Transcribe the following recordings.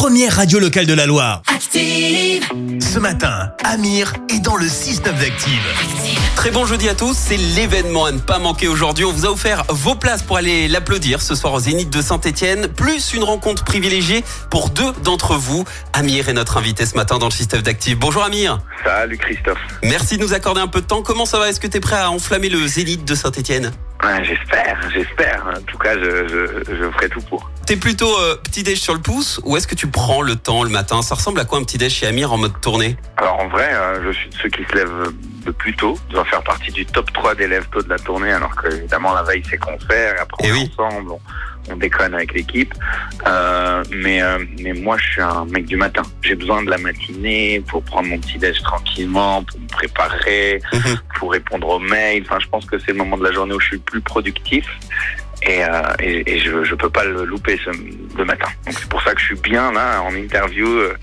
première radio locale de la Loire. Active. Ce matin, Amir est dans le 6-9 d'Active. Très bon jeudi à tous, c'est l'événement à ne pas manquer aujourd'hui. On vous a offert vos places pour aller l'applaudir ce soir au Zénith de Saint-Etienne, plus une rencontre privilégiée pour deux d'entre vous. Amir est notre invité ce matin dans le système d'Active. Bonjour Amir. Salut Christophe. Merci de nous accorder un peu de temps. Comment ça va? Est-ce que tu es prêt à enflammer le Zénith de Saint-Etienne Ouais, j'espère, j'espère. En tout cas, je, je, je ferai tout pour. T'es plutôt euh, petit déj sur le pouce ou est-ce que tu prends le temps le matin? Ça ressemble à quoi un petit déj chez Amir en mode tournée? Alors en vrai, euh, je suis de ceux qui se lèvent le plus tôt. Je dois faire partie du top 3 des lève tôt de la tournée, alors que évidemment la veille c'est concert, et après Eh on oui. est ensemble, on, on déconne avec l'équipe. Euh, mais, mais moi je suis un mec du matin. J'ai besoin de la matinée pour prendre mon petit déj tranquillement, pour me préparer, Mhm. pour répondre aux mails. Enfin, je pense que c'est le moment de la journée où je suis le plus productif. Et, euh, et, et je je peux pas le louper ce, le matin. Donc c'est pour ça que je suis bien là en interview, euh,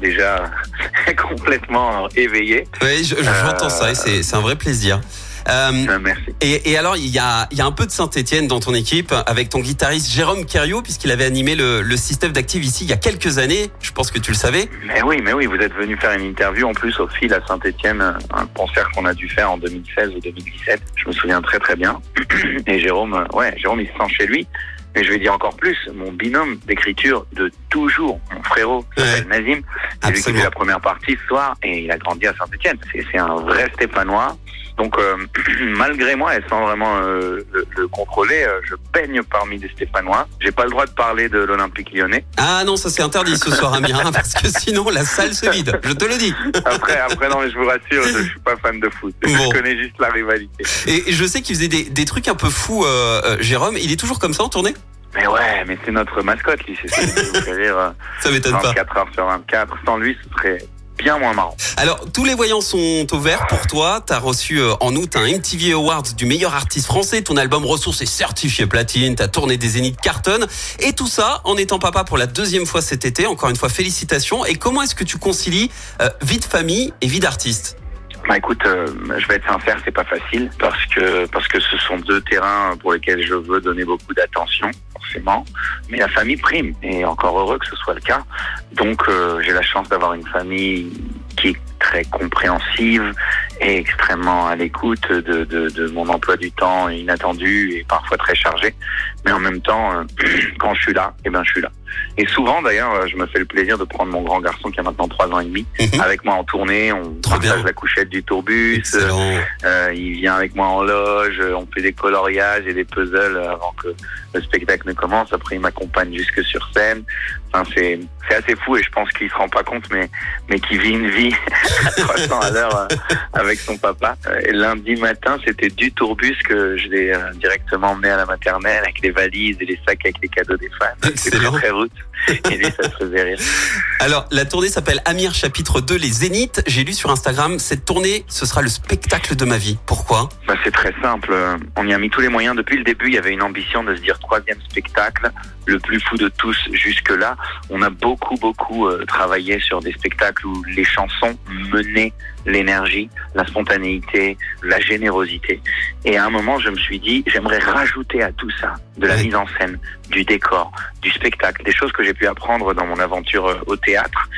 déjà complètement éveillé. Oui, je- j'entends ça et c'est c'est un vrai plaisir. Euh, merci. Et, et alors, il y a, y a un peu de Saint-Etienne dans ton équipe avec ton guitariste Jérôme Cario, puisqu'il avait animé le, le système d'Active ici il y a quelques années. Je pense que tu le savais. Mais oui, mais oui, vous êtes venu faire une interview en plus au fil à Saint-Etienne, un concert qu'on a dû faire en 2016 ou 2017. Je me souviens très très bien. Et Jérôme, ouais, Jérôme il se sent chez lui. Mais je vais dire encore plus, mon binôme d'écriture de toujours, mon frérot, qui s'appelle Nazim, c'est lui qui fait la première partie ce soir et il a grandi à Saint-Etienne. C'est c'est un vrai Stéphanois. Donc euh, malgré moi, et sans vraiment euh, le, le contrôler, euh, je baigne parmi des Stéphanois. J'ai pas le droit de parler de l'Olympique lyonnais. Ah non, ça c'est interdit ce soir, Amir, hein, parce que sinon la salle se vide. Je te le dis. Après, après, non, mais je vous rassure, je suis pas fan de foot. Bon. Je connais juste la rivalité. Et je sais qu'il faisait des, des trucs un peu fous, euh, euh, Jérôme. Il est toujours comme ça en tournée? Mais ouais, mais c'est notre mascotte, lui. C'est ça qui nous fait rire euh, Ça m'étonne pas. 24 heures sur 24. Sans lui, ce serait bien moins marrant. Alors, tous les voyants sont au vert pour toi. T'as reçu euh, en août un MTV Awards du meilleur artiste français. Ton album Ressources est certifié platine. T'as tourné des zéniths cartonnes. Et tout ça en étant papa pour la deuxième fois cet été. Encore une fois, félicitations. Et comment est-ce que tu concilies euh, vie de famille et vie d'artiste? Bah écoute, euh, je vais être sincère, c'est pas facile parce que parce que ce sont deux terrains pour lesquels je veux donner beaucoup d'attention, forcément. Mais la famille prime et encore heureux que ce soit le cas. Donc euh, j'ai la chance d'avoir une famille qui est très compréhensive et extrêmement à l'écoute de, de, mon emploi du temps inattendu et parfois très chargé. Mais en même temps, euh, quand je suis là, eh ben je suis là. Et souvent d'ailleurs, euh, je me fais le plaisir de prendre mon grand garçon qui a maintenant trois ans et demi Mhm. avec moi en tournée. On Trop partage bien. la couchette du tourbus. Euh, il vient avec moi en loge, euh, on fait des coloriages et des puzzles avant que le spectacle ne commence. Après, il m'accompagne jusque sur scène. Enfin, c'est assez fou et je pense qu'il se rend pas compte, mais mais qu'il vit une vie à 300 à l'heure avec son papa. Et lundi matin, c'était du tourbus que je l'ai directement emmené à la maternelle avec les valises et les sacs avec les cadeaux des fans. Très. Route. Et lui, ça se faisait rire. Alors, la tournée s'appelle Amir chapitre 2, les Zéniths. J'ai lu sur Instagram, cette tournée, ce sera le spectacle de ma vie. Pourquoi? Bah, c'est très simple. On y a mis tous les moyens. Depuis le début, il y avait une ambition de se dire troisième spectacle, le plus fou de tous jusque-là. On a beaucoup, beaucoup euh, travaillé sur des spectacles où les chansons menaient l'énergie, la spontanéité, la générosité. Et à un moment, je me suis dit, j'aimerais rajouter à tout ça de la mise en scène, du décor, du spectacle, des choses que j'ai pu apprendre dans mon aventure euh, au théâtre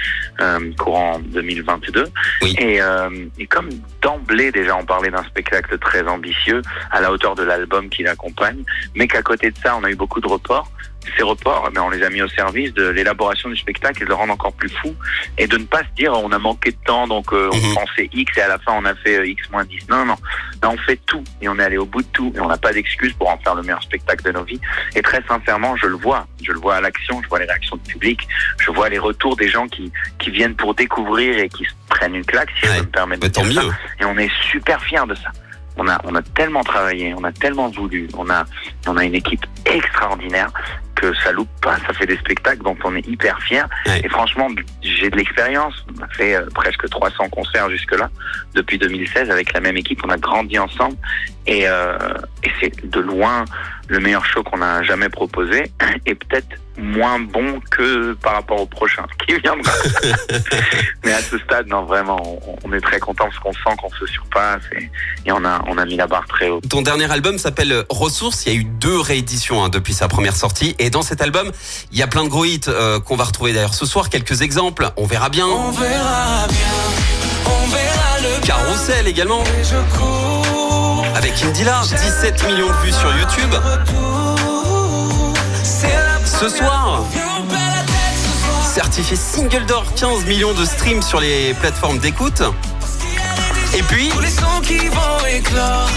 euh, courant 2022. Oui. Et, euh, et comme d'emblée déjà on parlait d'un spectacle très ambitieux à la hauteur de l'album qui l'accompagne, mais qu'à côté de ça on a eu beaucoup de reports. Ces reports, eh ben, on les a mis au service de l'élaboration du spectacle et de le rendre encore plus fou et de ne pas se dire on a manqué de temps donc euh, on Mhm. pensait X et à la fin on a fait euh, X moins 10. Non, non. Là on fait tout et on est allé au bout de tout et on n'a pas d'excuse pour en faire le meilleur spectacle de nos vies. Et très sincèrement, je le vois. Je le vois à l'action, je vois les réactions du public, je vois les retours des gens qui, qui viennent pour découvrir et qui se prennent une claque, si Ouais. je me permettre Bah, de dire ça et on est super fiers de ça. On a, on a tellement travaillé, on a tellement voulu, on a, on a une équipe extraordinaire que ça loupe pas, ça fait des spectacles dont on est hyper fiers. Ouais. Et franchement, j'ai de l'expérience. On a fait euh, presque 300 concerts jusque-là depuis 2016 avec la même équipe. On a grandi ensemble Et, euh, et c'est de loin le meilleur show qu'on a jamais proposé et peut-être moins bon que par rapport au prochain qui viendra. Mais à ce stade, non, vraiment, on, est très content parce qu'on sent qu'on se surpasse et, et on a on a mis la barre très haut. Ton dernier album s'appelle Ressources. Il y a eu deux rééditions hein, depuis sa première sortie. Et dans cet album, il y a plein de gros hits euh, qu'on va retrouver d'ailleurs ce soir. Quelques exemples. On verra bien. On verra bien, on verra le Carousel également. Et je cours. Avec Indila. 17 millions de vues sur YouTube. Ce soir, certifié single d'or, 15 millions de streams sur les plateformes d'écoute. Et puis, Tous les sons qui vont éclore.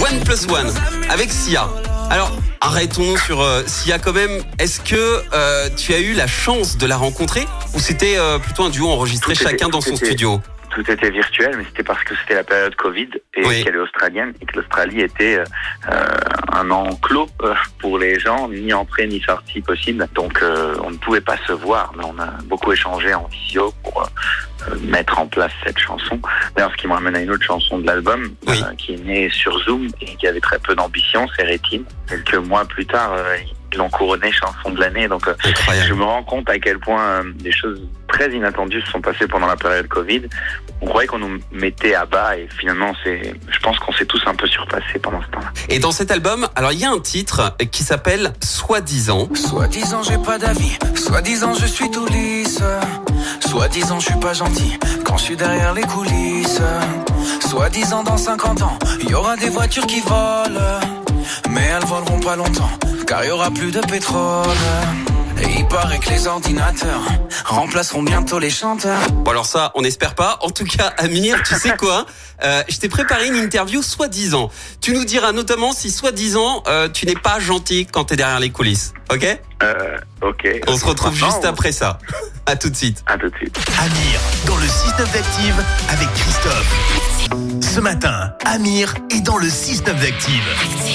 One Plus One avec Sia. Alors, arrêtons sur euh, Sia quand même. Est-ce que euh, tu as eu la chance de la rencontrer? Ou c'était euh, plutôt un duo enregistré chacun dans son studio? Tout était virtuel, mais c'était parce que c'était la période Covid et Oui. qu'elle est australienne et que l'Australie était euh, un enclos euh, pour les gens, ni entrée ni sortie possible. Donc euh, on ne pouvait pas se voir, mais on a beaucoup échangé en visio pour euh, mettre en place cette chanson. D'ailleurs, ce qui me ramène à une autre chanson de l'album Oui. qui est née sur Zoom et qui avait très peu d'ambition, c'est Rétine. Quelques mois plus tard, ils l'ont couronnée chanson de l'année. Donc je me rends compte à quel point des choses très inattendues se sont passées pendant la période Covid. On croyait qu'on nous mettait à bas et finalement, c'est, je pense qu'on s'est tous un peu surpassés pendant ce temps-là. Et dans cet album, alors il y a un titre qui s'appelle Soi-disant. Soi-disant j'ai pas d'avis, soi-disant je suis tout lisse, soi-disant je suis pas gentil quand je suis derrière les coulisses, soi-disant dans 50 ans il y aura des voitures qui volent, mais elles voleront pas longtemps car il y aura plus de pétrole. Et il paraît que les ordinateurs remplaceront bientôt les chanteurs. Bon alors ça, on n'espère pas. En tout cas, Amir, tu sais quoi? Euh, Je t'ai préparé une interview soi-disant. Tu nous diras notamment si soi-disant euh, tu n'es pas gentil quand t'es derrière les coulisses. Ok? Euh, ok. On se retrouve juste après ça. À tout de suite. À tout de suite. Amir, dans le 6-9 d'Active avec Christophe. Ce matin, Amir est dans le 6-9 d'Active.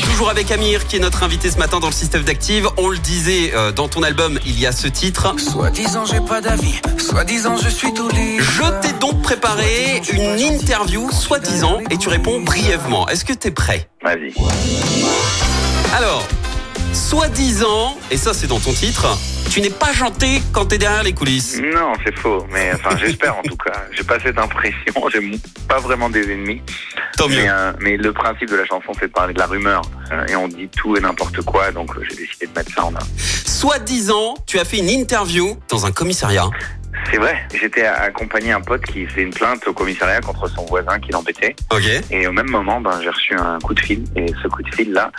Toujours avec Amir qui est notre invité ce matin dans le système d'Active. On le disait euh, dans ton album, il y a ce titre. Soi-disant j'ai pas d'avis, soi-disant je suis tout. Je t'ai donc préparé une interview soi-disant et tu réponds brièvement. Est-ce que t'es prêt? Vas-y. Alors, soi-disant, et ça c'est dans ton titre, tu n'es pas gentil quand t'es derrière les coulisses. Non, c'est faux. Mais enfin, j'espère en tout cas. J'ai pas cette impression. J'ai pas vraiment des ennemis. Tant mieux. Mais, euh, mais le principe de la chanson, c'est de parler de la rumeur. Euh, et on dit tout et n'importe quoi. Donc euh, j'ai décidé de mettre ça en œuvre. Soi-disant, tu as fait une interview dans un commissariat. C'est vrai. J'étais accompagné un pote qui fait une plainte au commissariat contre son voisin qui l'embêtait. Ok. Et au même moment, ben, j'ai reçu un coup de fil. Et ce coup de fil-là,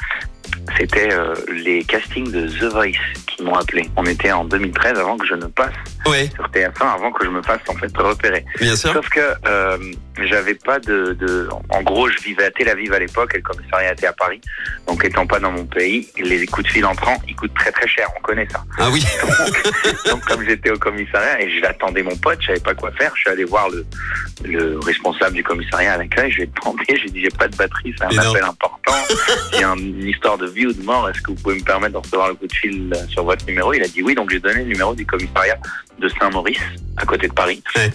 c'était euh, les castings de The Voice qui m'ont appelé. On était en 2013 avant que je ne passe Ouais, sur TF1, avant que je me fasse en fait repérer. bien sûr. Sauf que euh, j'avais pas de, de... En gros, je vivais à Tel Aviv à l'époque et le commissariat était à Paris. Donc étant pas dans mon pays, les coups de fil entrants, ils coûtent très très cher. On connaît ça. Ah oui. Donc comme j'étais au commissariat et j'attendais mon pote, je savais pas quoi faire. Je suis allé voir le, le responsable du commissariat à l'accueil. Je lui ai demandé, j'ai dit j'ai pas de batterie, c'est un appel important. Il y a une histoire de vie ou de mort. Est-ce que vous pouvez me permettre de recevoir le coup de fil euh, sur votre numéro? Il a dit oui. Donc j'ai donné le numéro du commissariat de Saint-Maurice, à côté de Paris. Ouais.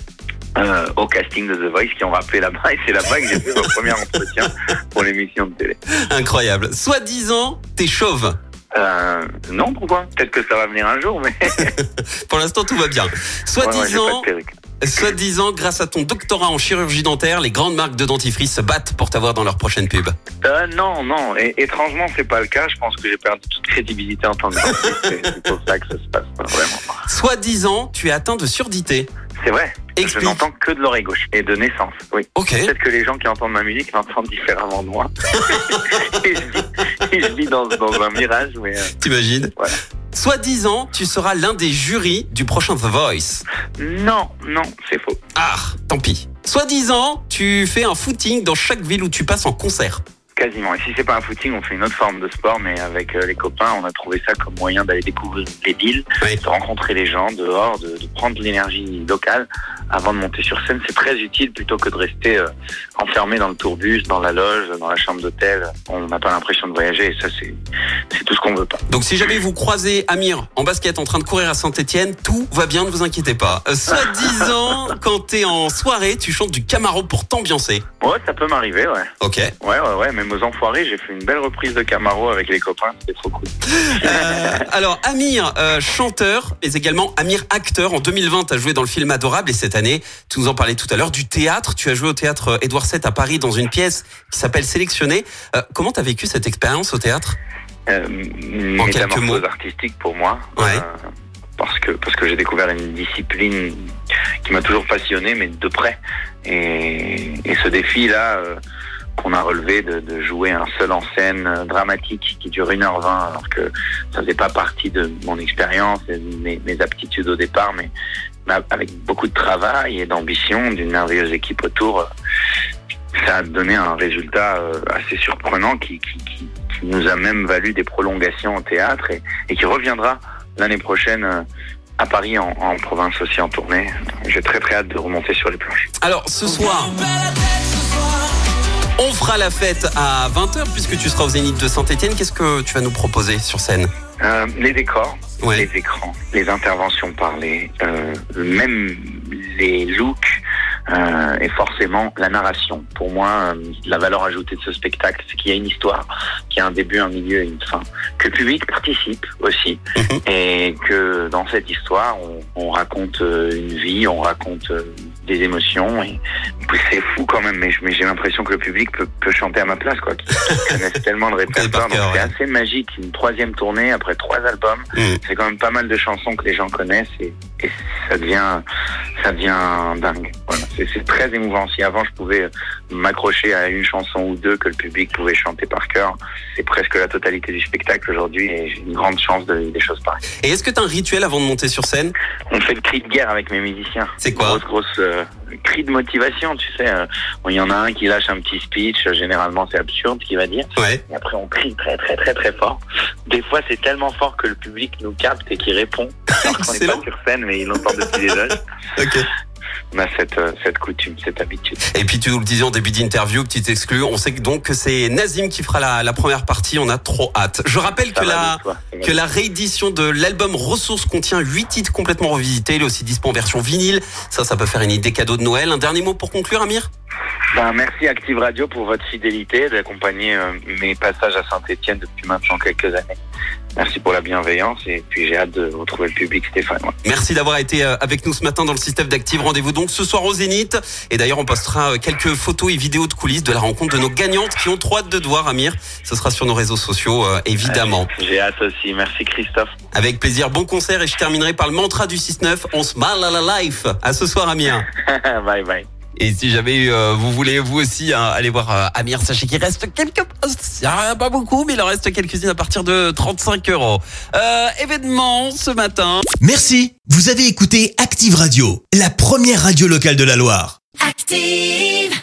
euh, au casting de The Voice qui ont rappelé là-bas et c'est là-bas que j'ai fait mon premier entretien pour l'émission de télé. Incroyable. Soi-disant, t'es chauve. Euh, non, pourquoi? Peut-être que ça va venir un jour, mais Pour l'instant, tout va bien. Ouais, de perruque. Soi-disant, grâce à ton doctorat en chirurgie dentaire, les grandes marques de dentifrice se battent pour t'avoir dans leur prochaine pub. Euh, non, non. Et, étrangement, c'est pas le cas. Je pense que j'ai perdu toute crédibilité en tant que dentiste. C'est pour ça que ça se passe, pas vraiment. Soi-disant, tu es atteint de surdité. C'est vrai. Explique. Je n'entends que de l'oreille gauche et de naissance. Oui. Ok. Peut-être que les gens qui entendent ma musique l'entendent différemment de moi. et je vis, dans, dans un mirage, mais euh, T'imagines Voilà. Soi-disant, tu seras l'un des jurys du prochain The Voice. non, non, c'est faux. Ah, tant pis. Soi-disant, tu fais un footing dans chaque ville où tu passes en concert. Quasiment. Et si c'est pas un footing, on fait une autre forme de sport, mais avec euh, les copains, on a trouvé ça comme moyen d'aller découvrir les villes, Oui. de rencontrer les gens dehors, de, de prendre de l'énergie locale avant de monter sur scène. C'est très utile plutôt que de rester euh, enfermé dans le tourbus, dans la loge, dans la chambre d'hôtel. On n'a pas l'impression de voyager et ça, c'est c'est tout ce qu'on veut pas. Donc si jamais vous croisez Amir en basket en train de courir à Saint-Etienne, tout va bien, ne vous inquiétez pas. Euh, Soit disant, quand t'es en soirée, tu chantes du Camaro pour t'ambiancer. Ouais, ça peut m'arriver, ouais. Ok. Ouais, ouais, ouais. Même aux enfoirés, j'ai fait une belle reprise de Camaro avec les copains. C'était trop cool. Euh, alors Amir, euh, chanteur, mais également Amir, acteur. En 2020, tu as joué dans le film Adorable et cette année, tu nous en parlais tout à l'heure, du théâtre. Tu as joué au théâtre euh, Édouard VII à Paris dans une pièce qui s'appelle Sélectionné. Euh, comment t'as vécu cette expérience au théâtre une En quelques mots. artistique pour moi. Ouais. Parce que parce que j'ai découvert une discipline qui m'a toujours passionné, mais de près. Et, et ce défi-là qu'on a relevé de, jouer un seul en scène euh, dramatique qui dure 1h20, alors que ça faisait pas partie de mon expérience et de mes, aptitudes au départ, mais avec beaucoup de travail et d'ambition, d'une merveilleuse équipe autour, euh, ça a donné un résultat euh, assez surprenant qui, nous a même valu des prolongations au théâtre et, qui reviendra l'année prochaine à Paris en province aussi en tournée. J'ai très très hâte de remonter sur les planches. Alors ce soir, on fera la fête à 20h puisque tu seras au Zénith de Saint-Etienne. Qu'est-ce que tu vas nous proposer sur scène Euh, les décors, Ouais. les écrans, les interventions parlées, euh, même les looks euh, et forcément la narration. Pour moi, euh, la valeur ajoutée de ce spectacle, c'est qu'il y a une histoire, qu'il y a un début, un milieu et une fin, que le public participe aussi Mhm. et que dans cette histoire, on, on raconte une vie, on raconte des émotions et c'est fou quand même. Mais, j'ai l'impression que le public peut, peut chanter à ma place, quoi. Qu'ils connaissent tellement de répertoire, c'est ouais. assez magique. Une troisième tournée après trois albums Mm. c'est quand même pas mal de chansons que les gens connaissent et, et ça devient ça devient dingue. Voilà, c'est très émouvant. Si avant je pouvais m'accrocher à une chanson ou deux que le public pouvait chanter par cœur, c'est presque la totalité du spectacle aujourd'hui et j'ai une grande chance de vivre des choses pareilles. Et est-ce que tu as un rituel avant de monter sur scène? On fait le cri de guerre avec mes musiciens. C'est quoi? Grosse grosse euh, cri de motivation, tu sais. euh, bon, Il y en a un qui lâche un petit speech, euh, généralement c'est absurde ce qu'il va dire. Ouais. Et après, on crie très, très, très, très fort. Des fois, c'est tellement fort que le public nous capte et qu'il répond. Alors qu'on n'est pas sur scène, mais il l'entend depuis les loges. Ok. On a cette, euh, cette coutume, cette habitude. Et puis tu nous le disais en début d'interview, petite exclu, on sait donc que c'est Nazim qui fera la, la première partie, on a trop hâte. Je rappelle Ça que la, que la réédition de l'album Ressources contient 8 titres complètement revisités, il est aussi dispo en version vinyle, ça ça peut faire une idée cadeau de Noël. Un dernier mot pour conclure Amir? Ben, merci Active Radio pour votre fidélité, d'accompagner euh, mes passages à Saint-Etienne depuis maintenant quelques années. Merci pour la bienveillance et puis j'ai hâte de retrouver le public Stéphane. Ouais. Merci d'avoir été euh, avec nous ce matin dans le système d'Active. Rendez-vous donc ce soir au Zénith. Et d'ailleurs, on postera euh, quelques photos et vidéos de coulisses de la rencontre de nos gagnantes qui ont trop hâte de te voir, Amir. Ce sera sur nos réseaux sociaux, euh, évidemment. J'ai hâte aussi. Merci Christophe. Avec plaisir, bon concert et je terminerai par le mantra du 6-9. On se mal à la life. À ce soir, Amir. bye bye. Et si jamais euh, vous voulez vous aussi hein, aller voir euh, Amir, sachez qu'il reste quelques postes. Il y a pas beaucoup, mais il en reste quelques-unes à partir de 35 euros. Euh, événement ce matin. Merci. Vous avez écouté Active Radio, la première radio locale de la Loire. Active.